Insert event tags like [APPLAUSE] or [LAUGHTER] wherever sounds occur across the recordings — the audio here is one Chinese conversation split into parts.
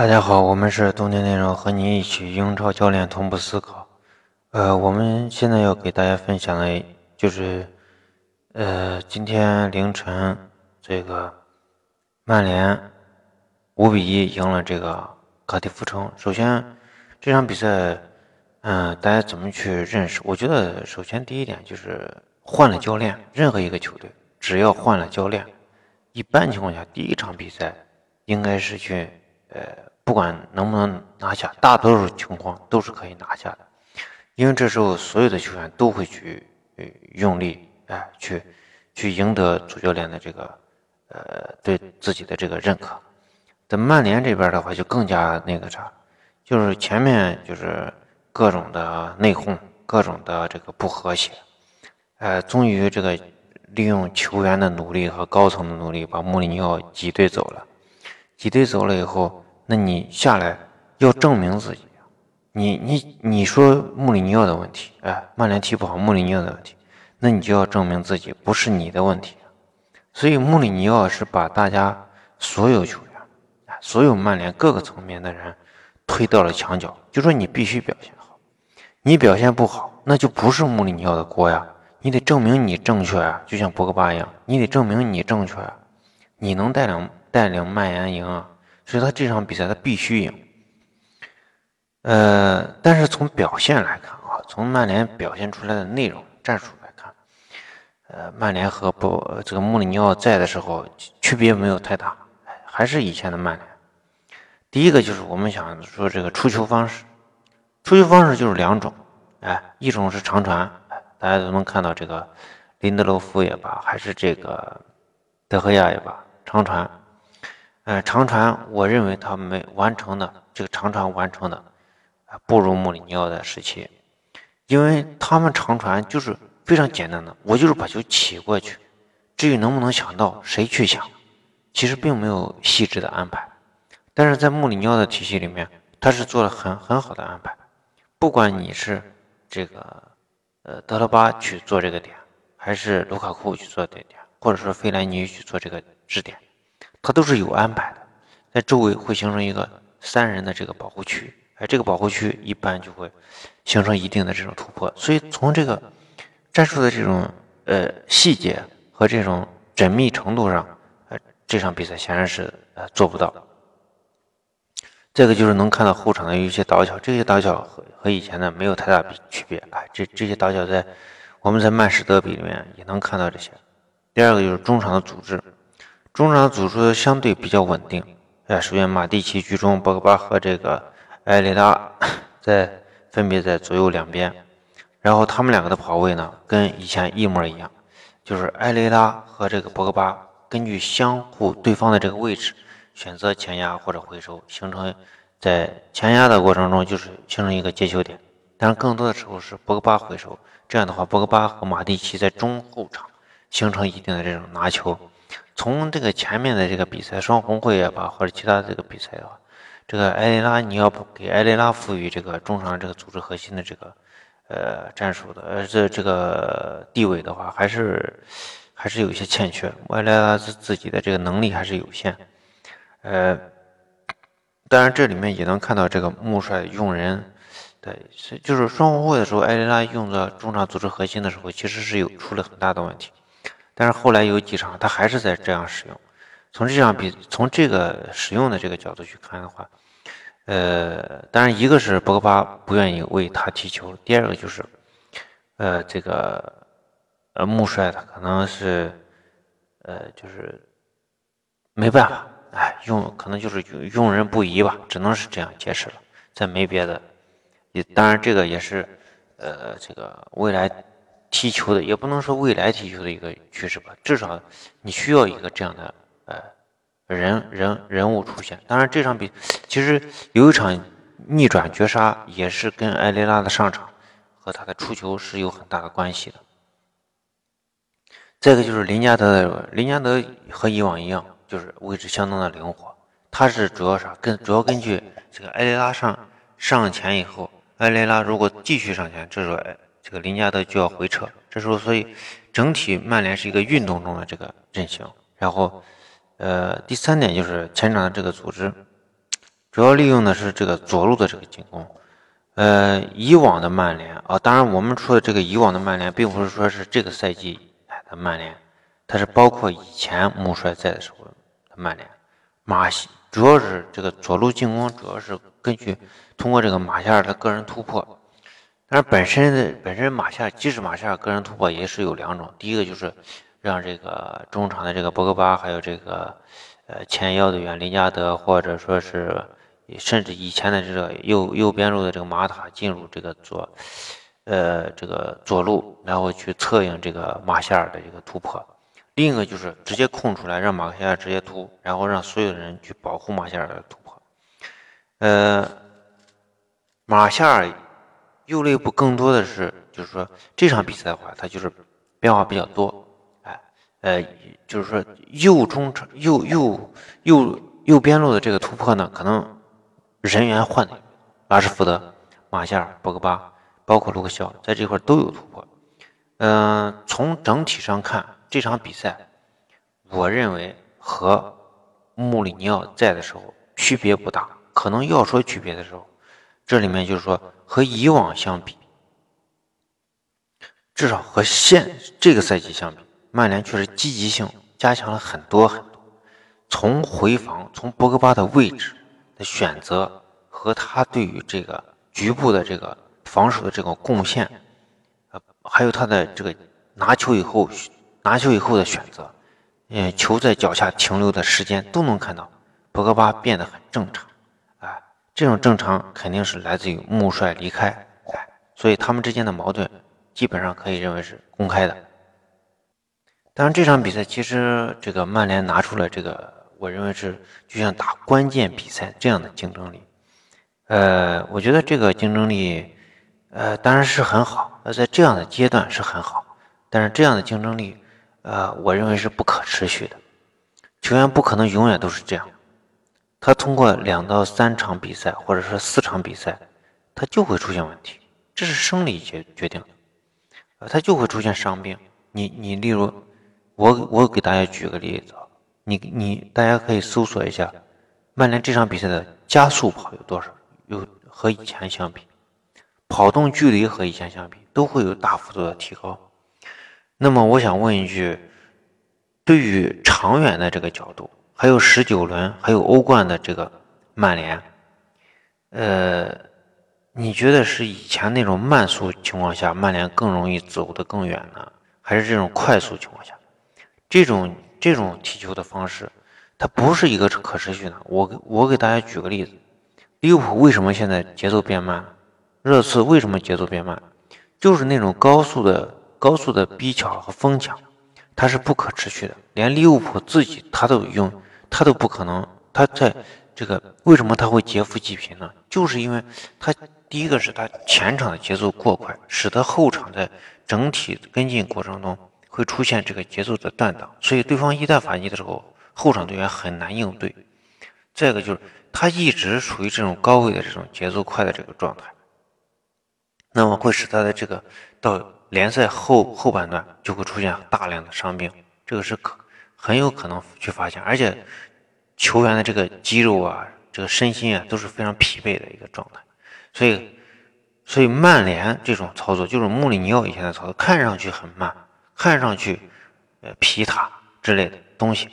大家好，我们是冬天内容，和你一起英超教练同步思考。呃，我们现在要给大家分享的，就是呃，今天凌晨这个曼联五比一赢了这个卡迪夫城。首先这场比赛，嗯，大家怎么去认识？我觉得首先第一点就是换了教练，任何一个球队只要换了教练，一般情况下第一场比赛应该是去呃。不管能不能拿下，大多数情况都是可以拿下的，因为这时候所有的球员都会去用力，哎，去去赢得主教练的这个呃对自己的这个认可。在曼联这边的话，就更加那个啥，就是前面就是各种的内讧，各种的这个不和谐，呃，终于这个利用球员的努力和高层的努力，把穆里尼奥挤兑走了。挤兑走了以后。那你下来要证明自己，你你你说穆里尼奥的问题，哎，曼联踢不好，穆里尼奥的问题，那你就要证明自己不是你的问题。所以穆里尼奥是把大家所有球员，所有曼联各个层面的人推到了墙角，就说你必须表现好，你表现不好，那就不是穆里尼奥的锅呀，你得证明你正确啊，就像博格巴一样，你得证明你正确啊，你能带领带领曼联赢啊。所以他这场比赛他必须赢，呃，但是从表现来看啊，从曼联表现出来的内容、战术来看，呃，曼联和不这个穆里尼奥在的时候区别没有太大，还是以前的曼联。第一个就是我们想说这个出球方式，出球方式就是两种，哎，一种是长传，大家都能看到这个林德罗夫也罢，还是这个德赫亚也罢，长传。呃，长传，我认为他没完成的这个长传完成的，啊，不如穆里尼奥的时期，因为他们长传就是非常简单的，我就是把球起过去，至于能不能想到谁去想，其实并没有细致的安排，但是在穆里尼奥的体系里面，他是做了很很好的安排，不管你是这个呃德罗巴去做这个点，还是卢卡库去做这点，或者说费莱尼去做这个支点。它都是有安排的，在周围会形成一个三人的这个保护区，哎，这个保护区一般就会形成一定的这种突破。所以从这个战术的这种呃细节和这种缜密程度上，呃，这场比赛显然是呃做不到。这个就是能看到后场的有一些倒角，这些倒角和和以前的没有太大区别，哎，这这些倒角在我们在曼市德比里面也能看到这些。第二个就是中场的组织。中场组织相对比较稳定，哎，首先马蒂奇居中，博格巴和这个埃雷拉 [LAUGHS] 在分别在左右两边，然后他们两个的跑位呢，跟以前一模一样，就是埃雷拉和这个博格巴根据相互对方的这个位置，选择前压或者回收，形成在前压的过程中就是形成一个接球点，但是更多的时候是博格巴回收，这样的话，博格巴和马蒂奇在中后场形成一定的这种拿球。从这个前面的这个比赛双红会也罢，或者其他这个比赛的话，这个埃雷拉你要不给埃雷拉赋予这个中场这个组织核心的这个呃战术的呃这这个地位的话，还是还是有一些欠缺。埃雷拉自自己的这个能力还是有限，呃，当然这里面也能看到这个穆帅用人的，就是双红会的时候，埃雷拉用的中场组织核心的时候，其实是有出了很大的问题。但是后来有几场，他还是在这样使用。从这样比，从这个使用的这个角度去看的话，呃，当然一个是博格巴不愿意为他踢球，第二个就是，呃，这个呃穆帅他可能是，呃，就是没办法，哎，用可能就是用人不疑吧，只能是这样解释了，再没别的。也当然这个也是，呃，这个未来。踢球的也不能说未来踢球的一个趋势吧，至少你需要一个这样的呃人人人物出现。当然这场比其实有一场逆转绝杀也是跟埃雷拉的上场和他的出球是有很大的关系的。再一个就是林加德林加德和以往一样，就是位置相当的灵活。他是主要啥？跟主要根据这个埃雷拉上上前以后，埃雷拉如果继续上前，这时候。这个林加德就要回撤，这时候所以整体曼联是一个运动中的这个阵型。然后，呃，第三点就是前场的这个组织，主要利用的是这个左路的这个进攻。呃，以往的曼联啊，当然我们说的这个以往的曼联，并不是说是这个赛季的曼联，它是包括以前穆帅在的时候的曼联。马西主要是这个左路进攻，主要是根据通过这个马夏尔的个人突破。但是本身的本身马夏尔，即使马夏尔个人突破也是有两种，第一个就是让这个中场的这个博格巴，还有这个呃前腰的员林加德，或者说是。甚至以前的这个右右边路的这个马塔进入这个左，呃，这个左路，然后去策应这个马夏尔的这个突破。另一个就是直接空出来，让马夏尔直接突，然后让所有人去保护马夏尔的突破。呃，马夏尔右肋部更多的是，就是说这场比赛的话，它就是变化比较多。哎，呃，就是说右中场、右右右右边路的这个突破呢，可能。人员换的，拉什福德、马夏尔、博格巴，包括卢克肖，在这块都有突破。嗯，从整体上看，这场比赛，我认为和穆里尼奥在的时候区别不大。可能要说区别的时候，这里面就是说和以往相比，至少和现这个赛季相比，曼联确实积极性加强了很多很多。从回防，从博格巴的位置的。选择和他对于这个局部的这个防守的这个贡献，呃，还有他的这个拿球以后拿球以后的选择，嗯，球在脚下停留的时间都能看到，博格巴变得很正常，这种正常肯定是来自于穆帅离开，所以他们之间的矛盾基本上可以认为是公开的。当然，这场比赛其实这个曼联拿出了这个。我认为是就像打关键比赛这样的竞争力，呃，我觉得这个竞争力，呃，当然是很好。呃在这样的阶段是很好，但是这样的竞争力，呃，我认为是不可持续的。球员不可能永远都是这样，他通过两到三场比赛，或者说四场比赛，他就会出现问题，这是生理决决定的，呃，他就会出现伤病。你你例如，我我给大家举个例子。你你大家可以搜索一下，曼联这场比赛的加速跑有多少？有和以前相比，跑动距离和以前相比都会有大幅度的提高。那么我想问一句，对于长远的这个角度，还有十九轮，还有欧冠的这个曼联，呃，你觉得是以前那种慢速情况下曼联更容易走得更远呢，还是这种快速情况下，这种？这种踢球的方式，它不是一个可持续的。我我给大家举个例子，利物浦为什么现在节奏变慢？热刺为什么节奏变慢？就是那种高速的高速的逼抢和疯抢，它是不可持续的。连利物浦自己他都用，他都不可能。他在这个为什么他会劫富济贫呢？就是因为他第一个是他前场的节奏过快，使得后场在整体跟进过程中。会出现这个节奏的断档，所以对方一旦反击的时候，后场队员很难应对。再一个就是他一直处于这种高位的这种节奏快的这个状态，那么会使他的这个到联赛后后半段就会出现大量的伤病，这个是可很有可能去发现，而且球员的这个肌肉啊，这个身心啊都是非常疲惫的一个状态，所以所以曼联这种操作就是穆里尼奥以前的操作，看上去很慢。看上去，呃，皮塔之类的东西，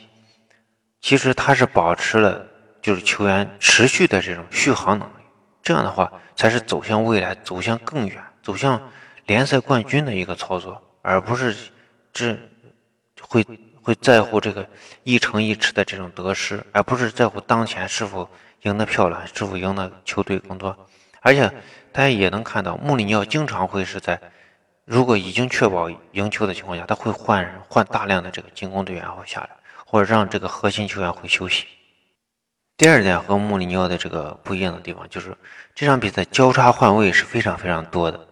其实他是保持了就是球员持续的这种续航能力，这样的话才是走向未来、走向更远、走向联赛冠军的一个操作，而不是这会会在乎这个一城一池的这种得失，而不是在乎当前是否赢得漂亮，是否赢得球队更多。而且大家也能看到，穆里尼奥经常会是在。如果已经确保赢球的情况下，他会换，换大量的这个进攻队员会下来，或者让这个核心球员会休息。第二点和穆里尼奥的这个不一样的地方，就是这场比赛交叉换位是非常非常多的。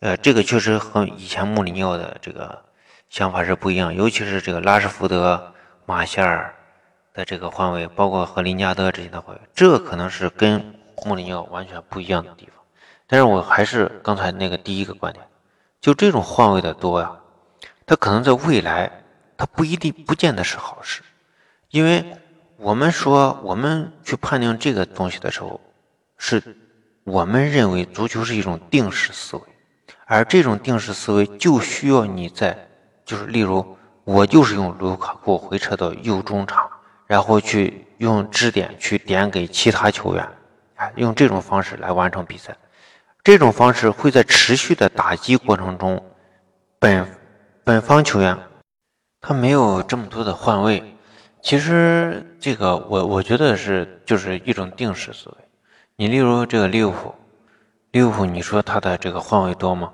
呃，这个确实和以前穆里尼奥的这个想法是不一样，尤其是这个拉什福德、马夏尔的这个换位，包括和林加德之间的换位，这可能是跟穆里尼奥完全不一样的地方。但是我还是刚才那个第一个观点。就这种换位的多呀，它可能在未来，它不一定不见得是好事，因为我们说，我们去判定这个东西的时候，是我们认为足球是一种定式思维，而这种定式思维就需要你在，就是例如，我就是用卢卡库回撤到右中场，然后去用支点去点给其他球员，啊，用这种方式来完成比赛。这种方式会在持续的打击过程中，本本方球员他没有这么多的换位。其实这个我我觉得是就是一种定式思维。你例如这个利物浦，利物浦你说他的这个换位多吗？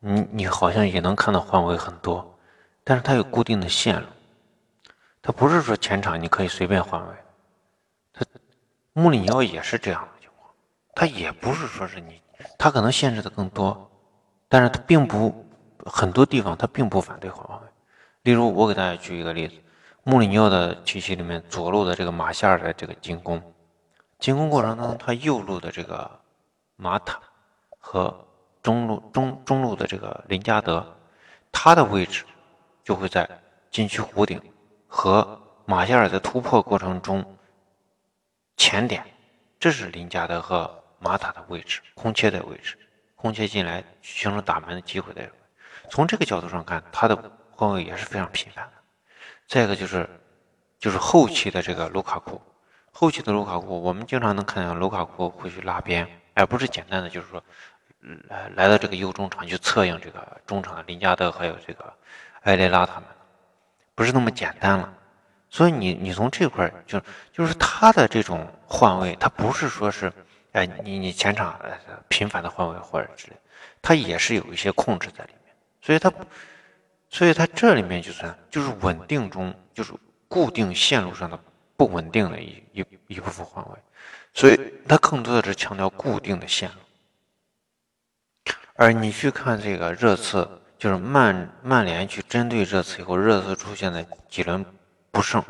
你你好像也能看到换位很多，但是它有固定的线路，它不是说前场你可以随便换位。他穆里尼奥也是这样的情况，他也不是说是你。他可能限制的更多，但是他并不很多地方他并不反对换位。例如，我给大家举一个例子：穆里尼奥的体系里面，左路的这个马夏尔的这个进攻，进攻过程当中，他右路的这个马塔和中路中中路的这个林加德，他的位置就会在禁区弧顶和马夏尔在突破过程中前点，这是林加德和。马塔的位置，空切的位置，空切进来形成打门的机会的。从这个角度上看，他的换位也是非常频繁的。再一个就是，就是后期的这个卢卡库，后期的卢卡库，我们经常能看到卢卡库会去拉边，而不是简单的就是说，来来到这个右中场去策应这个中场的林加德还有这个埃雷拉他们，不是那么简单了。所以你你从这块就就是他的这种换位，他不是说是。哎，你你前场频繁的换位或者之类，他也是有一些控制在里面，所以他，所以他这里面就算就是稳定中就是固定线路上的不稳定的一一一部分换位，所以他更多的是强调固定的线路。而你去看这个热刺，就是曼曼联去针对热刺以后，热刺出现的几轮不胜，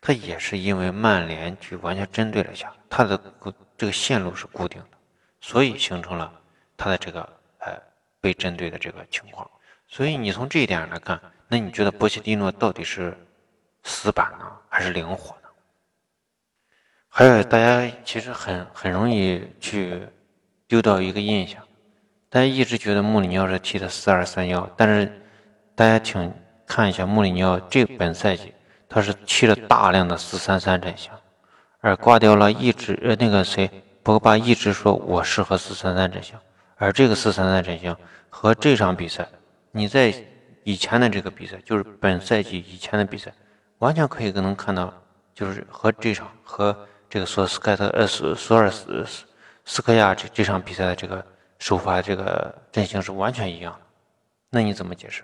它也是因为曼联去完全针对了一下它的。这个线路是固定的，所以形成了它的这个呃被针对的这个情况。所以你从这一点上来看，那你觉得波切蒂诺到底是死板呢，还是灵活呢？还有大家其实很很容易去丢掉一个印象，大家一直觉得穆里尼奥是踢的四二三幺，但是大家请看一下穆里尼奥这本赛季他是踢了大量的四三三阵型。而挂掉了，一直呃那个谁，博格巴一直说我适合四三三阵型，而这个四三三阵型和这场比赛，你在以前的这个比赛，就是本赛季以前的比赛，完全可以能看到，就是和这场和这个索斯盖特呃索索尔斯斯科亚这这场比赛的这个首发这个阵型是完全一样的，那你怎么解释？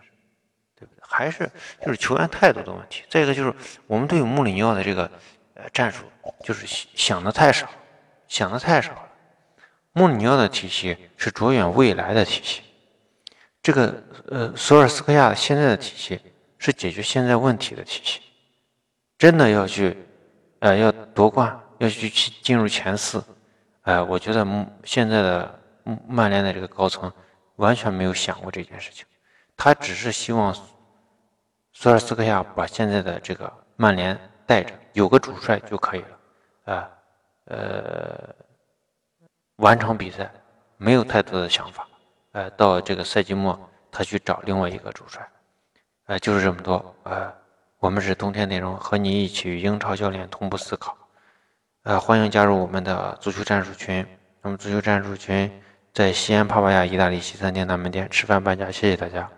对不对？还是就是球员态度的问题。再一个就是我们对穆里尼奥的这个。呃，战术就是想的太少，想的太少了。穆里尼奥的体系是着眼未来的体系，这个呃，索尔斯克亚现在的体系是解决现在问题的体系。真的要去，呃，要夺冠，要去进入前四，哎，我觉得现在的曼联的这个高层完全没有想过这件事情，他只是希望索尔斯克亚把现在的这个曼联。带着有个主帅就可以了，啊，呃，完成比赛没有太多的想法，呃，到这个赛季末他去找另外一个主帅，呃，就是这么多，呃，我们是冬天内容，和你一起英超教练同步思考，呃，欢迎加入我们的足球战术群，那么足球战术群在西安帕帕亚意大利西餐厅南门店吃饭半价，谢谢大家。